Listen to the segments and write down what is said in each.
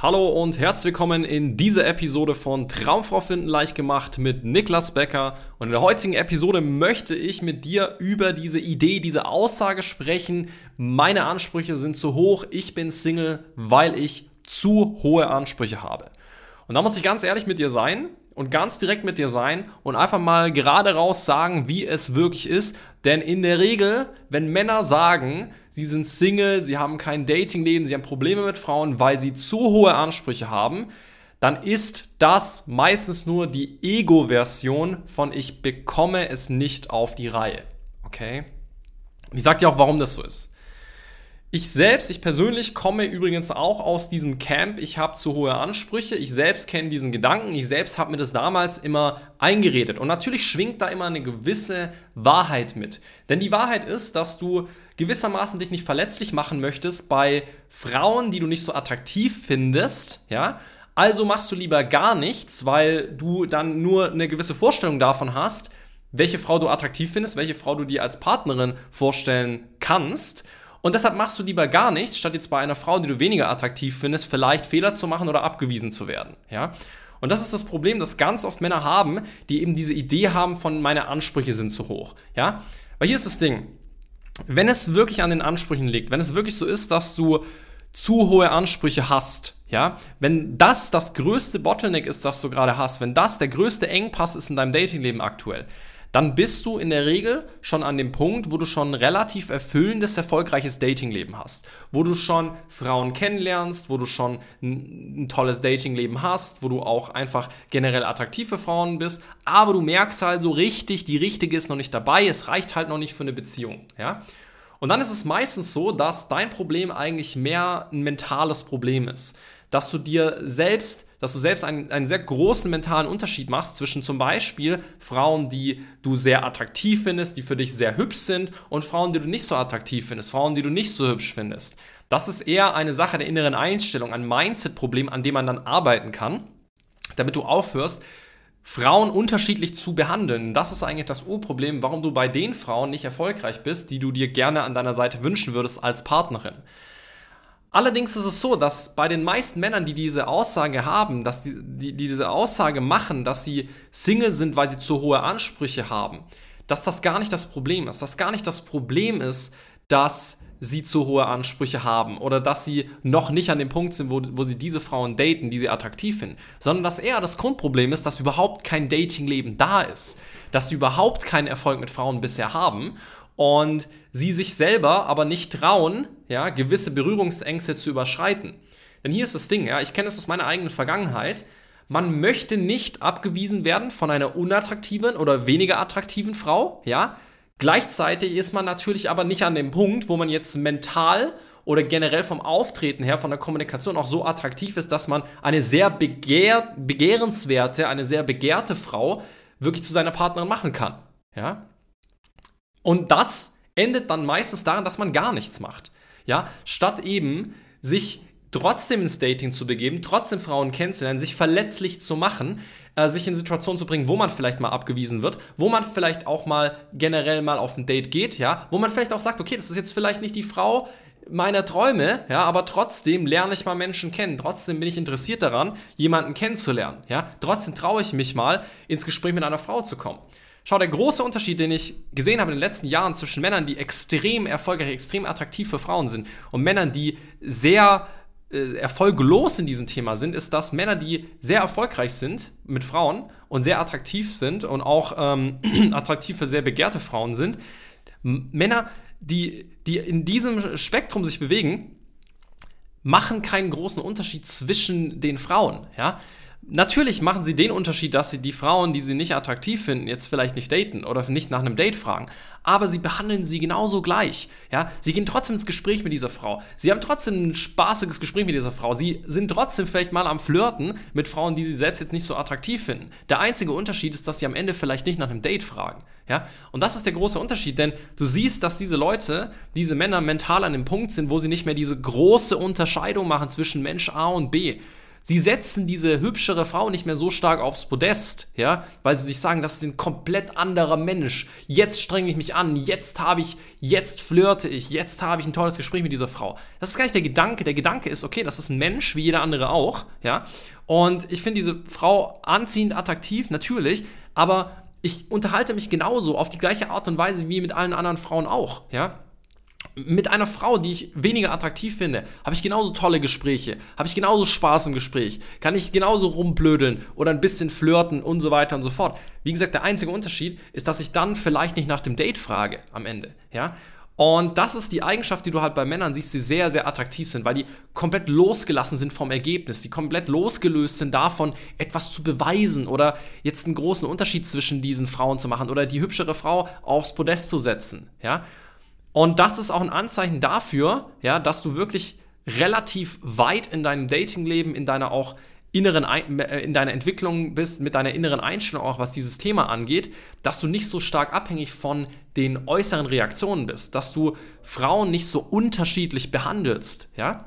Hallo und herzlich willkommen in dieser Episode von Traumfrau finden leicht gemacht mit Niklas Becker. Und in der heutigen Episode möchte ich mit dir über diese Idee, diese Aussage sprechen. Meine Ansprüche sind zu hoch, ich bin Single, weil ich zu hohe Ansprüche habe. Und da muss ich ganz ehrlich mit dir sein und ganz direkt mit dir sein und einfach mal gerade raus sagen, wie es wirklich ist. Denn in der Regel, wenn Männer sagen, sie sind Single, sie haben kein Datingleben, sie haben Probleme mit Frauen, weil sie zu hohe Ansprüche haben, dann ist das meistens nur die Ego-Version von ich bekomme es nicht auf die Reihe. Okay? Ich sag dir auch, warum das so ist. Ich selbst, ich persönlich komme übrigens auch aus diesem Camp. Ich habe zu hohe Ansprüche. Ich selbst kenne diesen Gedanken. Ich selbst habe mir das damals immer eingeredet. Und natürlich schwingt da immer eine gewisse Wahrheit mit. Denn die Wahrheit ist, dass du gewissermaßen dich nicht verletzlich machen möchtest bei Frauen, die du nicht so attraktiv findest, ja? Also machst du lieber gar nichts, weil du dann nur eine gewisse Vorstellung davon hast, welche Frau du attraktiv findest, welche Frau du dir als Partnerin vorstellen kannst und deshalb machst du lieber gar nichts, statt jetzt bei einer Frau, die du weniger attraktiv findest, vielleicht Fehler zu machen oder abgewiesen zu werden. Ja? Und das ist das Problem, das ganz oft Männer haben, die eben diese Idee haben von meine Ansprüche sind zu hoch. Ja? Weil hier ist das Ding. Wenn es wirklich an den Ansprüchen liegt, wenn es wirklich so ist, dass du zu hohe Ansprüche hast, ja, wenn das das größte Bottleneck ist, das du gerade hast, wenn das der größte Engpass ist in deinem Datingleben aktuell, dann bist du in der Regel schon an dem Punkt, wo du schon ein relativ erfüllendes, erfolgreiches Datingleben hast. Wo du schon Frauen kennenlernst, wo du schon ein, tolles Datingleben hast, wo du auch einfach generell attraktiv für Frauen bist, aber du merkst halt so richtig, die richtige ist noch nicht dabei, es reicht halt noch nicht für eine Beziehung, ja. Und dann ist es meistens so, dass dein Problem eigentlich mehr ein mentales Problem ist. Dass du dir selbst dass du selbst einen, einen sehr großen mentalen Unterschied machst zwischen zum Beispiel Frauen, die du sehr attraktiv findest, die für dich sehr hübsch sind, und Frauen, die du nicht so attraktiv findest, Frauen, die du nicht so hübsch findest. Das ist eher eine Sache der inneren Einstellung, ein Mindset-Problem, an dem man dann arbeiten kann, damit du aufhörst, Frauen unterschiedlich zu behandeln. Das ist eigentlich das Urproblem, warum du bei den Frauen nicht erfolgreich bist, die du dir gerne an deiner Seite wünschen würdest als Partnerin. Allerdings ist es so, dass bei den meisten Männern, die diese Aussage haben, dass die, die, die diese Aussage machen, dass sie Single sind, weil sie zu hohe Ansprüche haben, dass das gar nicht das Problem ist. Dass gar nicht das Problem ist, dass sie zu hohe Ansprüche haben oder dass sie noch nicht an dem Punkt sind, wo, wo sie diese Frauen daten, die sie attraktiv finden, sondern dass eher das Grundproblem ist, dass überhaupt kein Datingleben da ist, dass sie überhaupt keinen Erfolg mit Frauen bisher haben und sie sich selber aber nicht trauen, ja, gewisse Berührungsängste zu überschreiten. Denn hier ist das Ding, ja, ich kenne es aus meiner eigenen Vergangenheit. Man möchte nicht abgewiesen werden von einer unattraktiven oder weniger attraktiven Frau, ja. Gleichzeitig ist man natürlich aber nicht an dem Punkt, wo man jetzt mental oder generell vom Auftreten her, von der Kommunikation auch so attraktiv ist, dass man eine sehr begehr begehrenswerte, eine sehr begehrte Frau wirklich zu seiner Partnerin machen kann. Ja? Und das endet dann meistens daran, dass man gar nichts macht. Ja, statt eben sich trotzdem ins Dating zu begeben, trotzdem Frauen kennenzulernen, sich verletzlich zu machen, äh, sich in Situationen zu bringen, wo man vielleicht mal abgewiesen wird, wo man vielleicht auch mal generell mal auf ein Date geht, ja, wo man vielleicht auch sagt, okay, das ist jetzt vielleicht nicht die Frau meiner Träume, ja, aber trotzdem lerne ich mal Menschen kennen, trotzdem bin ich interessiert daran, jemanden kennenzulernen, ja, trotzdem traue ich mich mal ins Gespräch mit einer Frau zu kommen. Schau, der große Unterschied, den ich gesehen habe in den letzten Jahren zwischen Männern, die extrem erfolgreich, extrem attraktiv für Frauen sind und Männern, die sehr äh, erfolglos in diesem Thema sind, ist, dass Männer, die sehr erfolgreich sind mit Frauen und sehr attraktiv sind und auch ähm, attraktiv für sehr begehrte Frauen sind, Männer, die, die in diesem Spektrum sich bewegen, machen keinen großen Unterschied zwischen den Frauen. Ja? Natürlich machen sie den Unterschied, dass sie die Frauen, die sie nicht attraktiv finden, jetzt vielleicht nicht daten oder nicht nach einem Date fragen. Aber sie behandeln sie genauso gleich. Ja? Sie gehen trotzdem ins Gespräch mit dieser Frau. Sie haben trotzdem ein spaßiges Gespräch mit dieser Frau. Sie sind trotzdem vielleicht mal am Flirten mit Frauen, die sie selbst jetzt nicht so attraktiv finden. Der einzige Unterschied ist, dass sie am Ende vielleicht nicht nach einem Date fragen. Ja? Und das ist der große Unterschied, denn du siehst, dass diese Leute, diese Männer mental an dem Punkt sind, wo sie nicht mehr diese große Unterscheidung machen zwischen Mensch A und B Sie setzen diese hübschere Frau nicht mehr so stark aufs Podest, ja, weil sie sich sagen, das ist ein komplett anderer Mensch. Jetzt strenge ich mich an, jetzt habe ich, jetzt flirte ich, jetzt habe ich ein tolles Gespräch mit dieser Frau. Das ist gar nicht der Gedanke. Der Gedanke ist, okay, das ist ein Mensch, wie jeder andere auch, ja. Und ich finde diese Frau anziehend, attraktiv, natürlich, aber ich unterhalte mich genauso auf die gleiche Art und Weise wie mit allen anderen Frauen auch, ja mit einer Frau, die ich weniger attraktiv finde, habe ich genauso tolle Gespräche, habe ich genauso Spaß im Gespräch, kann ich genauso rumblödeln oder ein bisschen flirten und so weiter und so fort. Wie gesagt, der einzige Unterschied ist, dass ich dann vielleicht nicht nach dem Date frage am Ende, ja? Und das ist die Eigenschaft, die du halt bei Männern siehst, die sehr, sehr attraktiv sind, weil die komplett losgelassen sind vom Ergebnis, die komplett losgelöst sind davon, etwas zu beweisen oder jetzt einen großen Unterschied zwischen diesen Frauen zu machen oder die hübschere Frau aufs Podest zu setzen, ja? Und das ist auch ein Anzeichen dafür, ja, dass du wirklich relativ weit in deinem Datingleben, in deiner auch inneren äh, in deiner Entwicklung bist, mit deiner inneren Einstellung auch, was dieses Thema angeht, dass du nicht so stark abhängig von den äußeren Reaktionen bist, dass du Frauen nicht so unterschiedlich behandelst, ja?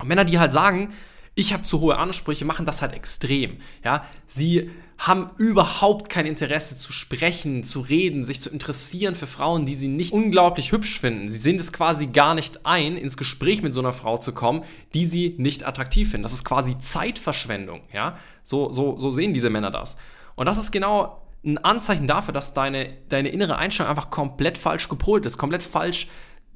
Und Männer, die halt sagen, ich habe zu hohe Ansprüche, machen das halt extrem, ja? Sie haben überhaupt kein Interesse zu sprechen, zu reden, sich zu interessieren für Frauen, die sie nicht unglaublich hübsch finden. Sie sehen es quasi gar nicht ein, ins Gespräch mit so einer Frau zu kommen, die sie nicht attraktiv finden. Das ist quasi Zeitverschwendung, ja? So, so, so sehen diese Männer das. Und das ist genau ein Anzeichen dafür, dass deine, deine innere Einstellung einfach komplett falsch gepolt ist, komplett falsch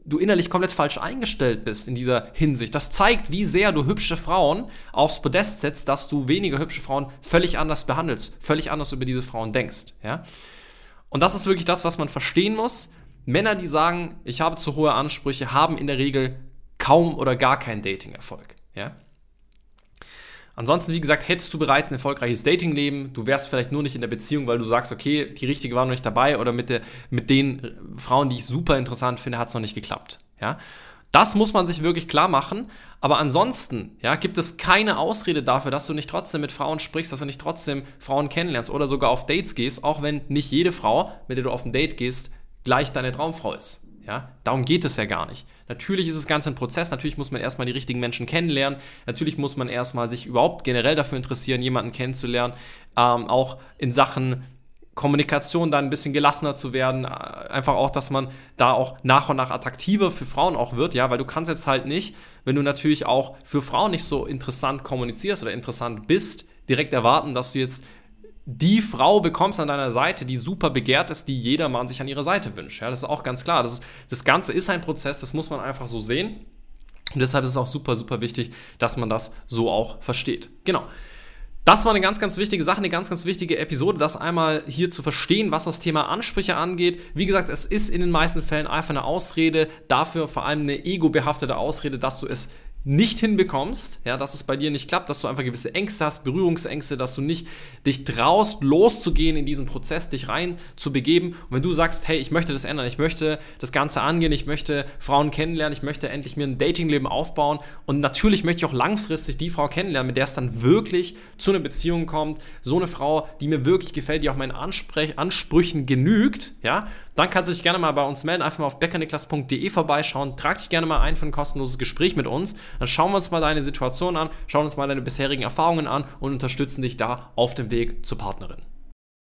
du innerlich komplett falsch eingestellt bist in dieser Hinsicht. Das zeigt, wie sehr du hübsche Frauen aufs Podest setzt, dass du weniger hübsche Frauen völlig anders behandelst, völlig anders über diese Frauen denkst. Ja? Und das ist wirklich das, was man verstehen muss. Männer, die sagen, ich habe zu hohe Ansprüche, haben in der Regel kaum oder gar keinen Dating-Erfolg. Ja? Ansonsten, wie gesagt, hättest du bereits ein erfolgreiches Datingleben, du wärst vielleicht nur nicht in der Beziehung, weil du sagst, okay, die richtige war noch nicht dabei oder mit, der, mit den Frauen, die ich super interessant finde, hat es noch nicht geklappt. Ja? Das muss man sich wirklich klar machen. Aber ansonsten ja, gibt es keine Ausrede dafür, dass du nicht trotzdem mit Frauen sprichst, dass du nicht trotzdem Frauen kennenlernst oder sogar auf Dates gehst, auch wenn nicht jede Frau, mit der du auf ein Date gehst, gleich deine Traumfrau ist. Ja, darum geht es ja gar nicht. Natürlich ist es ganz ein Prozess, natürlich muss man erstmal die richtigen Menschen kennenlernen, natürlich muss man erstmal sich überhaupt generell dafür interessieren, jemanden kennenzulernen, ähm, auch in Sachen Kommunikation dann ein bisschen gelassener zu werden, äh, einfach auch, dass man da auch nach und nach attraktiver für Frauen auch wird, ja, weil du kannst jetzt halt nicht, wenn du natürlich auch für Frauen nicht so interessant kommunizierst oder interessant bist, direkt erwarten, dass du jetzt die Frau bekommst an deiner Seite, die super begehrt ist, die jeder Mann sich an ihrer Seite wünscht. Ja, das ist auch ganz klar. Das, ist, das Ganze ist ein Prozess, das muss man einfach so sehen. Und deshalb ist es auch super, super wichtig, dass man das so auch versteht. Genau. Das war eine ganz, ganz wichtige Sache, eine ganz, ganz wichtige Episode, das einmal hier zu verstehen, was das Thema Ansprüche angeht. Wie gesagt, es ist in den meisten Fällen einfach eine Ausrede, dafür vor allem eine ego-behaftete Ausrede, dass du es nicht hinbekommst, ja, dass es bei dir nicht klappt, dass du einfach gewisse Ängste hast, Berührungsängste, dass du nicht dich traust, loszugehen in diesen Prozess, dich rein zu begeben. Und wenn du sagst, hey, ich möchte das ändern, ich möchte das Ganze angehen, ich möchte Frauen kennenlernen, ich möchte endlich mir ein Datingleben aufbauen und natürlich möchte ich auch langfristig die Frau kennenlernen, mit der es dann wirklich zu einer Beziehung kommt, so eine Frau, die mir wirklich gefällt, die auch meinen Ansprech Ansprüchen genügt, ja, dann kannst du dich gerne mal bei uns melden, einfach mal auf beckerniklas.de vorbeischauen, trag dich gerne mal ein für ein kostenloses Gespräch mit uns. Dann schauen wir uns mal deine Situation an, schauen uns mal deine bisherigen Erfahrungen an und unterstützen dich da auf dem Weg zur Partnerin.